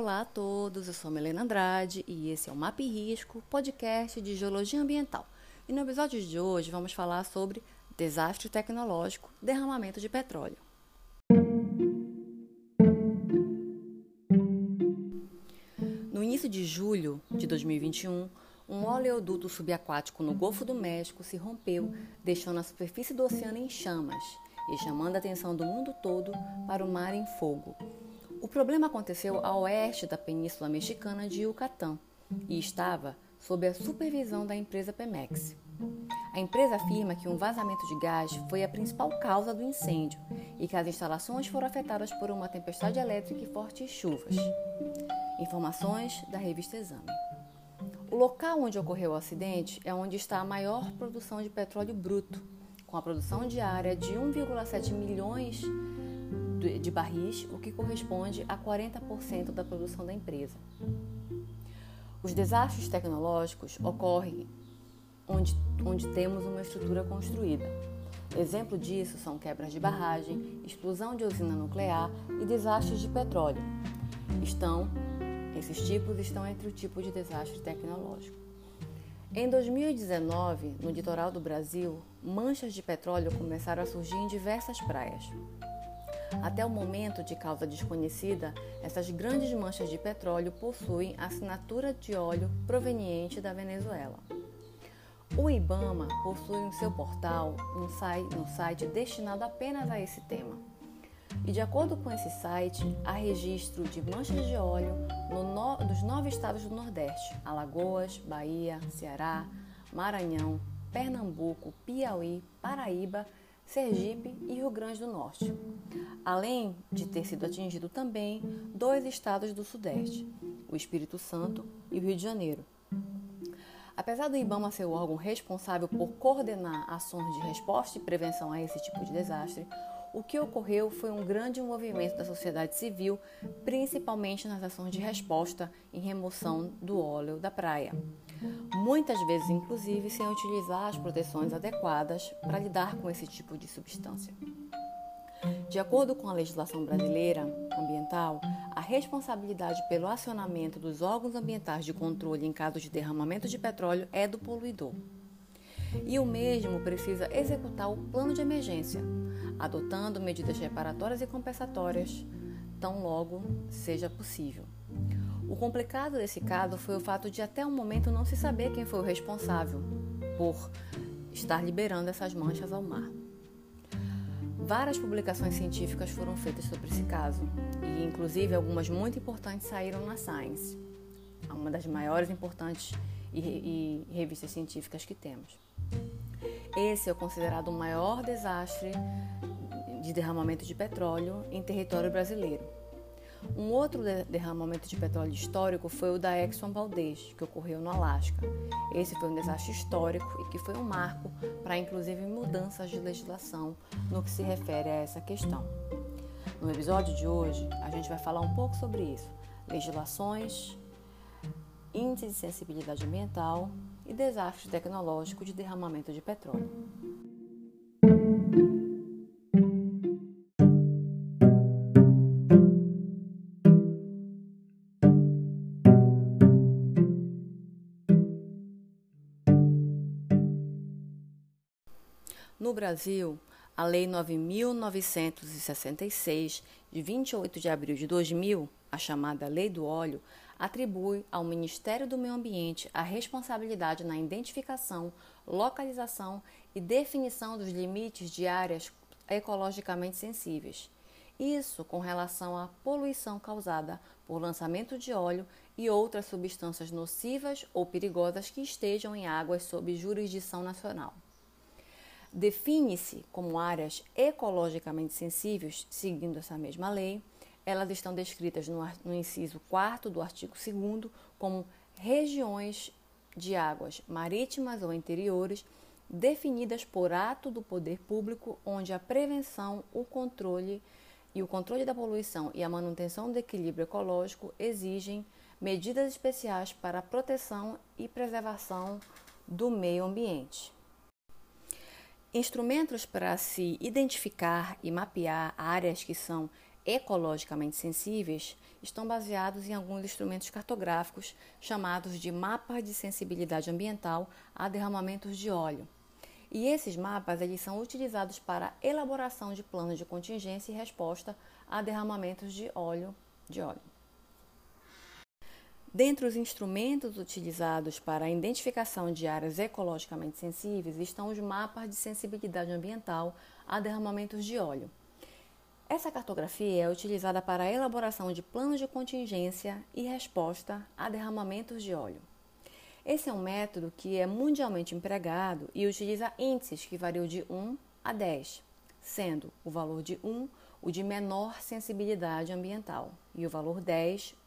Olá a todos, eu sou Melena Andrade e esse é o Map Risco, podcast de Geologia Ambiental. E no episódio de hoje vamos falar sobre desastre tecnológico, derramamento de petróleo. No início de julho de 2021, um oleoduto subaquático no Golfo do México se rompeu, deixando a superfície do oceano em chamas e chamando a atenção do mundo todo para o mar em fogo. O problema aconteceu a oeste da península mexicana de Yucatán e estava sob a supervisão da empresa Pemex. A empresa afirma que um vazamento de gás foi a principal causa do incêndio e que as instalações foram afetadas por uma tempestade elétrica e fortes chuvas. Informações da revista Exame. O local onde ocorreu o acidente é onde está a maior produção de petróleo bruto, com a produção diária de 1,7 milhões de barris, o que corresponde a 40% da produção da empresa. Os desastres tecnológicos ocorrem onde, onde temos uma estrutura construída. Exemplo disso são quebras de barragem, explosão de usina nuclear e desastres de petróleo. Estão, esses tipos estão entre o tipo de desastre tecnológico. Em 2019, no litoral do Brasil, manchas de petróleo começaram a surgir em diversas praias. Até o momento, de causa desconhecida, essas grandes manchas de petróleo possuem assinatura de óleo proveniente da Venezuela. O IBAMA possui em seu portal um site, um site destinado apenas a esse tema. E de acordo com esse site, há registro de manchas de óleo no, dos nove estados do Nordeste: Alagoas, Bahia, Ceará, Maranhão, Pernambuco, Piauí, Paraíba Sergipe e Rio Grande do Norte, além de ter sido atingido também dois estados do Sudeste, o Espírito Santo e o Rio de Janeiro. Apesar do IBAMA ser o órgão responsável por coordenar ações de resposta e prevenção a esse tipo de desastre, o que ocorreu foi um grande movimento da sociedade civil, principalmente nas ações de resposta em remoção do óleo da praia. Muitas vezes, inclusive, sem utilizar as proteções adequadas para lidar com esse tipo de substância. De acordo com a legislação brasileira ambiental, a responsabilidade pelo acionamento dos órgãos ambientais de controle em caso de derramamento de petróleo é do poluidor. E o mesmo precisa executar o plano de emergência, adotando medidas reparatórias e compensatórias, tão logo seja possível. O complicado desse caso foi o fato de até o momento não se saber quem foi o responsável por estar liberando essas manchas ao mar. Várias publicações científicas foram feitas sobre esse caso, e inclusive algumas muito importantes saíram na Science, uma das maiores importantes e, e revistas científicas que temos. Esse é considerado o maior desastre de derramamento de petróleo em território brasileiro. Um outro derramamento de petróleo histórico foi o da Exxon Valdez, que ocorreu no Alasca. Esse foi um desastre histórico e que foi um marco para, inclusive, mudanças de legislação no que se refere a essa questão. No episódio de hoje, a gente vai falar um pouco sobre isso: legislações, índice de sensibilidade ambiental e desastre tecnológico de derramamento de petróleo. No Brasil, a Lei 9.966, de 28 de abril de 2000, a chamada Lei do Óleo, atribui ao Ministério do Meio Ambiente a responsabilidade na identificação, localização e definição dos limites de áreas ecologicamente sensíveis. Isso com relação à poluição causada por lançamento de óleo e outras substâncias nocivas ou perigosas que estejam em águas sob jurisdição nacional. Define-se como áreas ecologicamente sensíveis, seguindo essa mesma lei, elas estão descritas no, no inciso 4 do artigo 2 como regiões de águas marítimas ou interiores definidas por ato do poder público onde a prevenção, o controle e o controle da poluição e a manutenção do equilíbrio ecológico exigem medidas especiais para a proteção e preservação do meio ambiente. Instrumentos para se identificar e mapear áreas que são ecologicamente sensíveis estão baseados em alguns instrumentos cartográficos chamados de mapas de sensibilidade ambiental a derramamentos de óleo. E esses mapas eles são utilizados para elaboração de planos de contingência e resposta a derramamentos de óleo de óleo. Dentre os instrumentos utilizados para a identificação de áreas ecologicamente sensíveis estão os mapas de sensibilidade ambiental a derramamentos de óleo. Essa cartografia é utilizada para a elaboração de planos de contingência e resposta a derramamentos de óleo. Esse é um método que é mundialmente empregado e utiliza índices que variam de 1 a 10, sendo o valor de 1 o de menor sensibilidade ambiental e o valor 10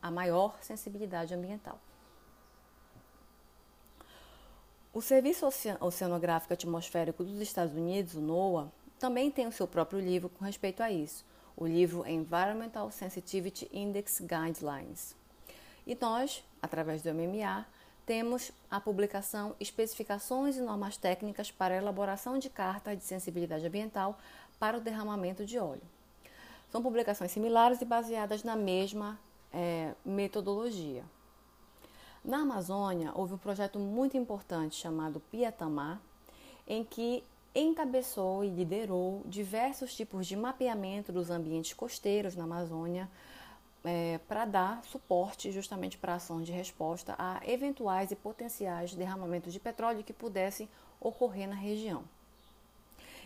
a maior sensibilidade ambiental. O Serviço Oceanográfico Atmosférico dos Estados Unidos, o NOAA, também tem o seu próprio livro com respeito a isso, o livro Environmental Sensitivity Index Guidelines. E nós, através do MMA, temos a publicação Especificações e Normas Técnicas para a Elaboração de Cartas de Sensibilidade Ambiental para o Derramamento de Óleo. São publicações similares e baseadas na mesma é, metodologia. Na Amazônia, houve um projeto muito importante chamado Piatamar, em que encabeçou e liderou diversos tipos de mapeamento dos ambientes costeiros na Amazônia é, para dar suporte justamente para ações de resposta a eventuais e potenciais derramamentos de petróleo que pudessem ocorrer na região.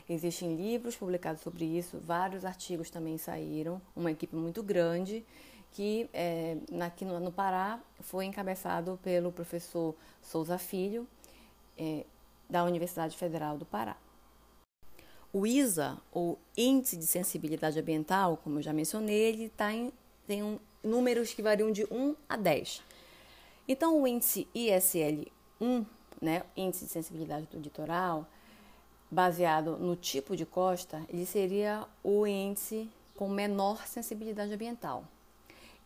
Existem livros publicados sobre isso, vários artigos também saíram, uma equipe muito grande que é, aqui no, no, Pará foi encabeçado pelo professor Souza Filho, é, da Universidade Federal do Pará. O ISA, ou Índice de Sensibilidade Ambiental, como eu já mencionei, ele tá em, tem um, números que variam de 1 a 10. Então, o índice ISL 1, né, Índice de Sensibilidade do Litoral, baseado no tipo de costa, ele seria o índice com menor sensibilidade ambiental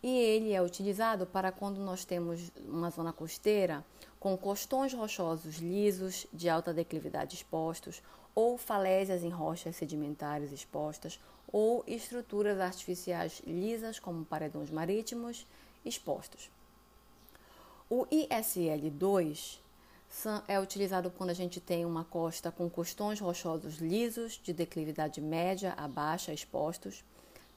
e ele é utilizado para quando nós temos uma zona costeira com costões rochosos lisos de alta declividade expostos, ou falésias em rochas sedimentares expostas, ou estruturas artificiais lisas como paredões marítimos expostos. O ISL2 é utilizado quando a gente tem uma costa com costões rochosos lisos de declividade média a baixa expostos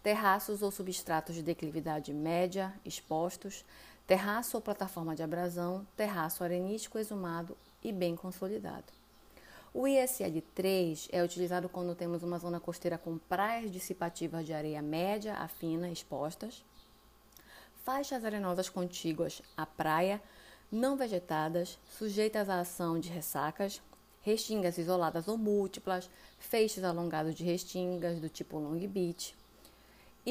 terraços ou substratos de declividade média expostos, terraço ou plataforma de abrasão, terraço arenístico exumado e bem consolidado. O ISL3 é utilizado quando temos uma zona costeira com praias dissipativas de areia média a fina expostas, faixas arenosas contíguas à praia, não vegetadas, sujeitas à ação de ressacas, restingas isoladas ou múltiplas, feixes alongados de restingas do tipo long beach,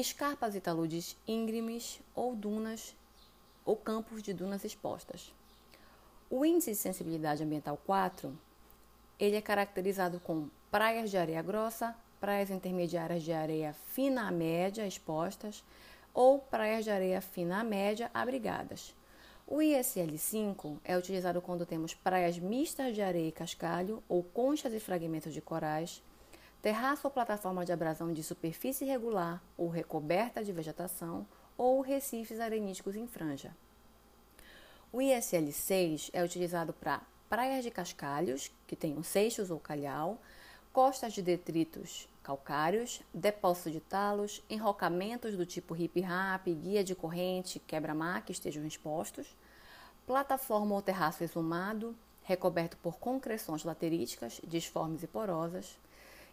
escarpas e taludes íngremes ou dunas ou campos de dunas expostas. O índice de sensibilidade ambiental 4, ele é caracterizado com praias de areia grossa, praias intermediárias de areia fina a média expostas ou praias de areia fina a média abrigadas. O ISL5 é utilizado quando temos praias mistas de areia e cascalho ou conchas e fragmentos de corais, terraço ou plataforma de abrasão de superfície irregular ou recoberta de vegetação ou recifes areníticos em franja. O ISL6 é utilizado para praias de cascalhos, que tenham seixos ou calhau, costas de detritos calcários, depósitos de talos, enrocamentos do tipo hip-rap, guia de corrente, quebra-mar que estejam expostos, plataforma ou terraço exumado, recoberto por concreções lateríticas, disformes e porosas,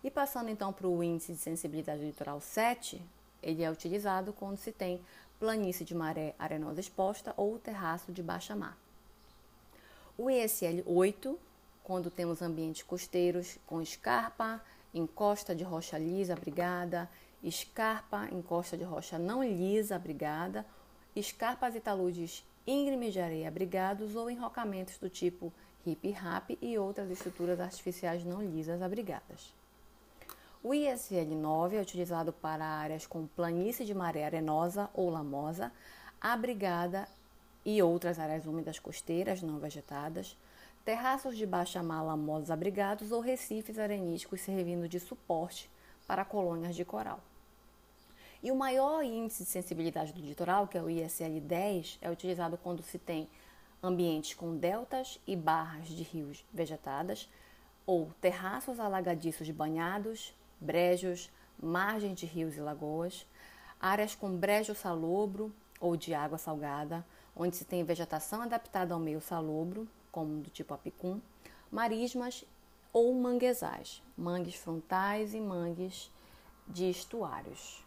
e passando então para o índice de sensibilidade litoral 7, ele é utilizado quando se tem planície de maré arenosa exposta ou terraço de baixa mar. O ISL 8, quando temos ambientes costeiros com escarpa, encosta de rocha lisa abrigada, escarpa, encosta de rocha não lisa abrigada, escarpas e taludes íngremes de areia abrigados ou enrocamentos do tipo hip-rap e outras estruturas artificiais não lisas abrigadas. O ISL9 é utilizado para áreas com planície de maré arenosa ou lamosa, abrigada e outras áreas úmidas costeiras não vegetadas, terraços de baixa mar lamosos abrigados ou recifes arenísticos servindo de suporte para colônias de coral. E o maior índice de sensibilidade do litoral, que é o ISL 10, é utilizado quando se tem ambientes com deltas e barras de rios vegetadas, ou terraços alagadiços banhados, brejos, margens de rios e lagoas, áreas com brejo salobro ou de água salgada, onde se tem vegetação adaptada ao meio salobro, como do tipo apicum, marismas ou manguezais, mangues frontais e mangues de estuários.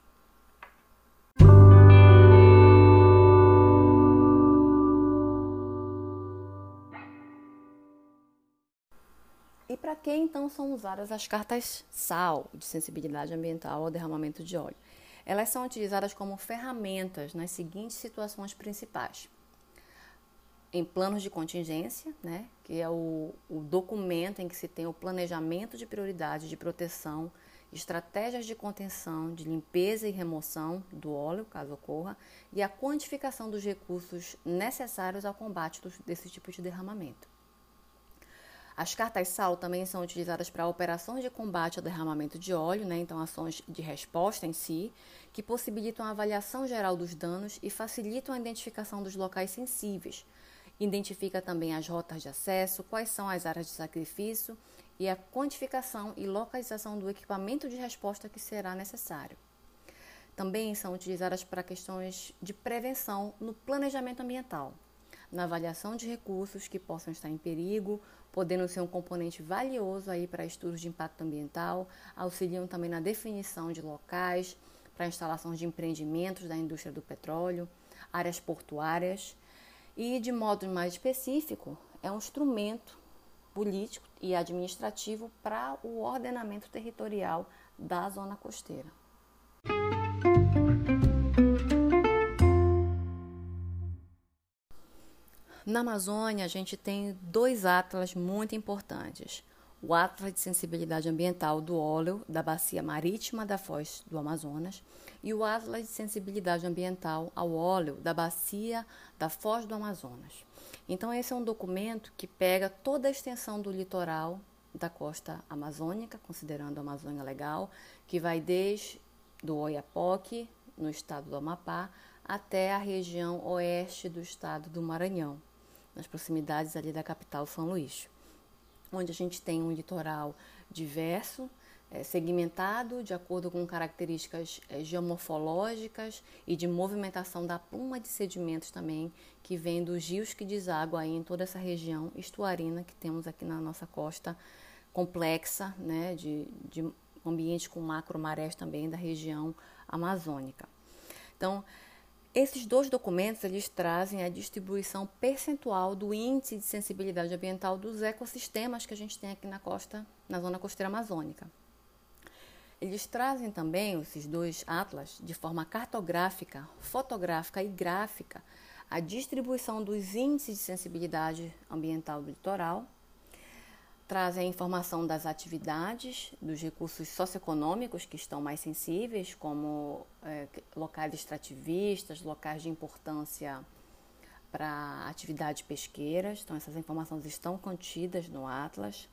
Para que então são usadas as cartas SAL, de sensibilidade ambiental ao derramamento de óleo? Elas são utilizadas como ferramentas nas seguintes situações principais. Em planos de contingência, né, que é o, o documento em que se tem o planejamento de prioridade de proteção, estratégias de contenção, de limpeza e remoção do óleo, caso ocorra, e a quantificação dos recursos necessários ao combate desse tipo de derramamento. As cartas SAL também são utilizadas para operações de combate ao derramamento de óleo, né? então ações de resposta em si, que possibilitam a avaliação geral dos danos e facilitam a identificação dos locais sensíveis. Identifica também as rotas de acesso, quais são as áreas de sacrifício e a quantificação e localização do equipamento de resposta que será necessário. Também são utilizadas para questões de prevenção no planejamento ambiental, na avaliação de recursos que possam estar em perigo podendo ser um componente valioso aí para estudos de impacto ambiental, auxiliam também na definição de locais para instalações de empreendimentos da indústria do petróleo, áreas portuárias e, de modo mais específico, é um instrumento político e administrativo para o ordenamento territorial da zona costeira. Na Amazônia, a gente tem dois atlas muito importantes. O Atlas de Sensibilidade Ambiental do Óleo da Bacia Marítima da Foz do Amazonas e o Atlas de Sensibilidade Ambiental ao Óleo da Bacia da Foz do Amazonas. Então, esse é um documento que pega toda a extensão do litoral da costa amazônica, considerando a Amazônia Legal, que vai desde do Oiapoque, no estado do Amapá, até a região oeste do estado do Maranhão nas proximidades ali da capital São Luís, onde a gente tem um litoral diverso, é, segmentado de acordo com características é, geomorfológicas e de movimentação da pluma de sedimentos também, que vem dos rios que desaguam aí em toda essa região estuarina que temos aqui na nossa costa complexa, né, de, de ambiente com macro marés também da região amazônica. Então, esses dois documentos eles trazem a distribuição percentual do índice de sensibilidade ambiental dos ecossistemas que a gente tem aqui na costa, na zona costeira amazônica. Eles trazem também esses dois atlas de forma cartográfica, fotográfica e gráfica a distribuição dos índices de sensibilidade ambiental do litoral trazem a informação das atividades, dos recursos socioeconômicos que estão mais sensíveis, como é, locais extrativistas, locais de importância para atividades pesqueiras. Então, essas informações estão contidas no Atlas.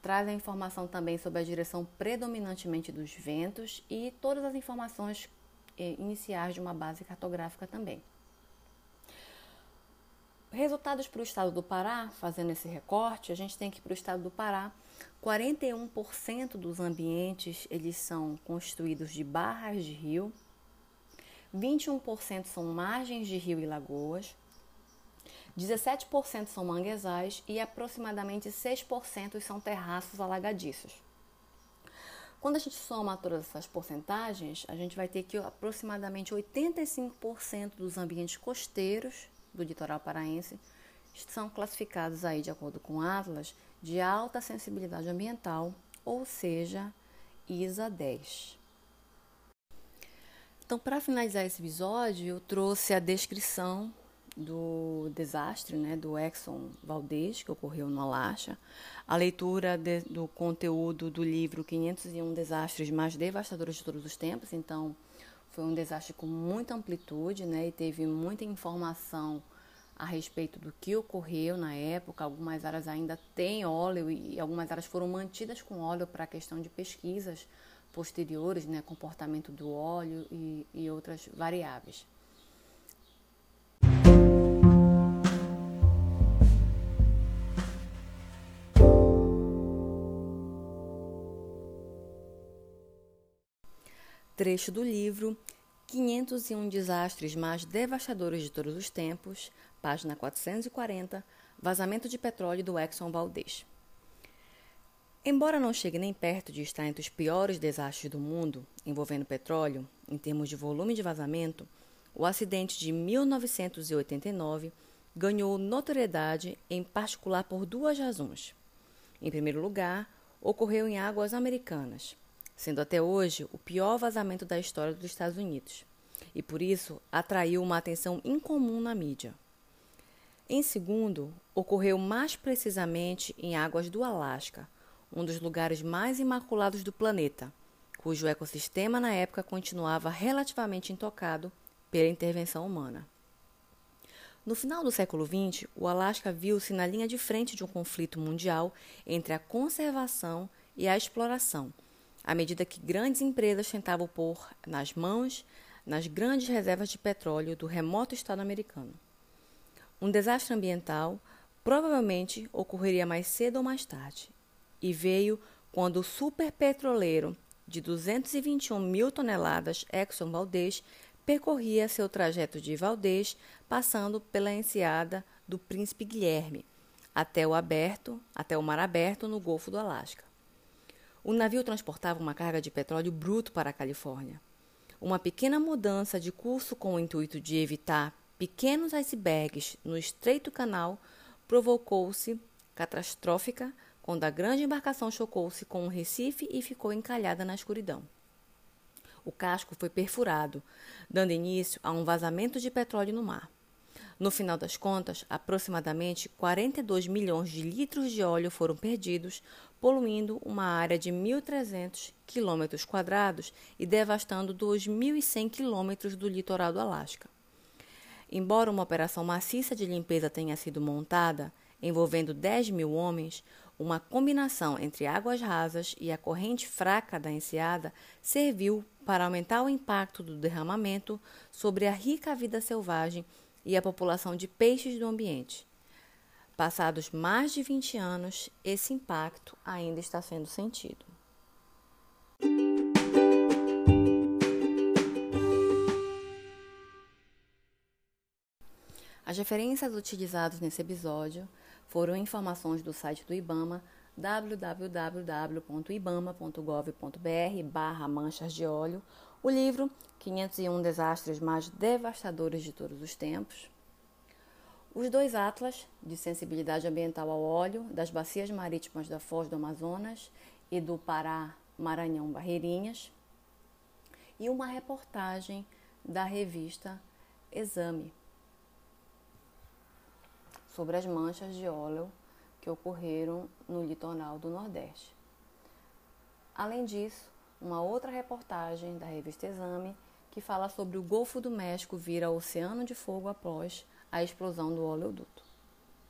Traz a informação também sobre a direção predominantemente dos ventos e todas as informações é, iniciais de uma base cartográfica também. Resultados para o estado do Pará, fazendo esse recorte, a gente tem que para o estado do Pará, 41% dos ambientes eles são constituídos de barras de rio, 21% são margens de rio e lagoas, 17% são manguezais e aproximadamente 6% são terraços alagadiços. Quando a gente soma todas essas porcentagens, a gente vai ter que aproximadamente 85% dos ambientes costeiros do litoral paraense são classificados aí de acordo com Atlas de alta sensibilidade ambiental, ou seja, ISA 10. Então, para finalizar esse episódio, eu trouxe a descrição do desastre, né, do Exxon Valdez, que ocorreu no Alasca, a leitura de, do conteúdo do livro 501 Desastres Mais Devastadores de Todos os Tempos. Então, foi um desastre com muita amplitude, né, e teve muita informação a respeito do que ocorreu na época. Algumas áreas ainda têm óleo e algumas áreas foram mantidas com óleo para a questão de pesquisas posteriores, né, comportamento do óleo e, e outras variáveis. Trecho do livro 501 Desastres mais devastadores de todos os tempos, página 440, Vazamento de petróleo do Exxon Valdez. Embora não chegue nem perto de estar entre os piores desastres do mundo envolvendo petróleo, em termos de volume de vazamento, o acidente de 1989 ganhou notoriedade em particular por duas razões. Em primeiro lugar, ocorreu em águas americanas, sendo até hoje o pior vazamento da história dos Estados Unidos, e por isso atraiu uma atenção incomum na mídia. Em segundo, ocorreu mais precisamente em águas do Alasca, um dos lugares mais imaculados do planeta, cujo ecossistema na época continuava relativamente intocado pela intervenção humana. No final do século XX, o Alasca viu-se na linha de frente de um conflito mundial entre a conservação e a exploração, à medida que grandes empresas tentavam pôr nas mãos nas grandes reservas de petróleo do remoto estado americano. Um desastre ambiental provavelmente ocorreria mais cedo ou mais tarde, e veio quando o superpetroleiro de 221 mil toneladas Exxon Valdez percorria seu trajeto de Valdez, passando pela enseada do Príncipe Guilherme, até o aberto, até o mar aberto no Golfo do Alasca. O navio transportava uma carga de petróleo bruto para a Califórnia. Uma pequena mudança de curso com o intuito de evitar pequenos icebergs no estreito canal provocou-se catastrófica quando a grande embarcação chocou-se com um recife e ficou encalhada na escuridão. O casco foi perfurado, dando início a um vazamento de petróleo no mar. No final das contas, aproximadamente 42 milhões de litros de óleo foram perdidos, poluindo uma área de 1.300 quilômetros quadrados e devastando 2.100 quilômetros do litoral do Alasca. Embora uma operação maciça de limpeza tenha sido montada, envolvendo 10 mil homens, uma combinação entre águas rasas e a corrente fraca da enseada serviu para aumentar o impacto do derramamento sobre a rica vida selvagem e a população de peixes do ambiente. Passados mais de 20 anos, esse impacto ainda está sendo sentido. As referências utilizadas nesse episódio foram informações do site do IBAMA www.ibama.gov.br barra manchas de óleo, o livro 501 Desastres Mais Devastadores de Todos os Tempos, os dois atlas de sensibilidade ambiental ao óleo das bacias marítimas da Foz do Amazonas e do Pará Maranhão Barreirinhas e uma reportagem da revista Exame sobre as manchas de óleo que ocorreram no litoral do Nordeste. Além disso, uma outra reportagem da revista Exame que fala sobre o Golfo do México vir ao Oceano de Fogo após a explosão do oleoduto.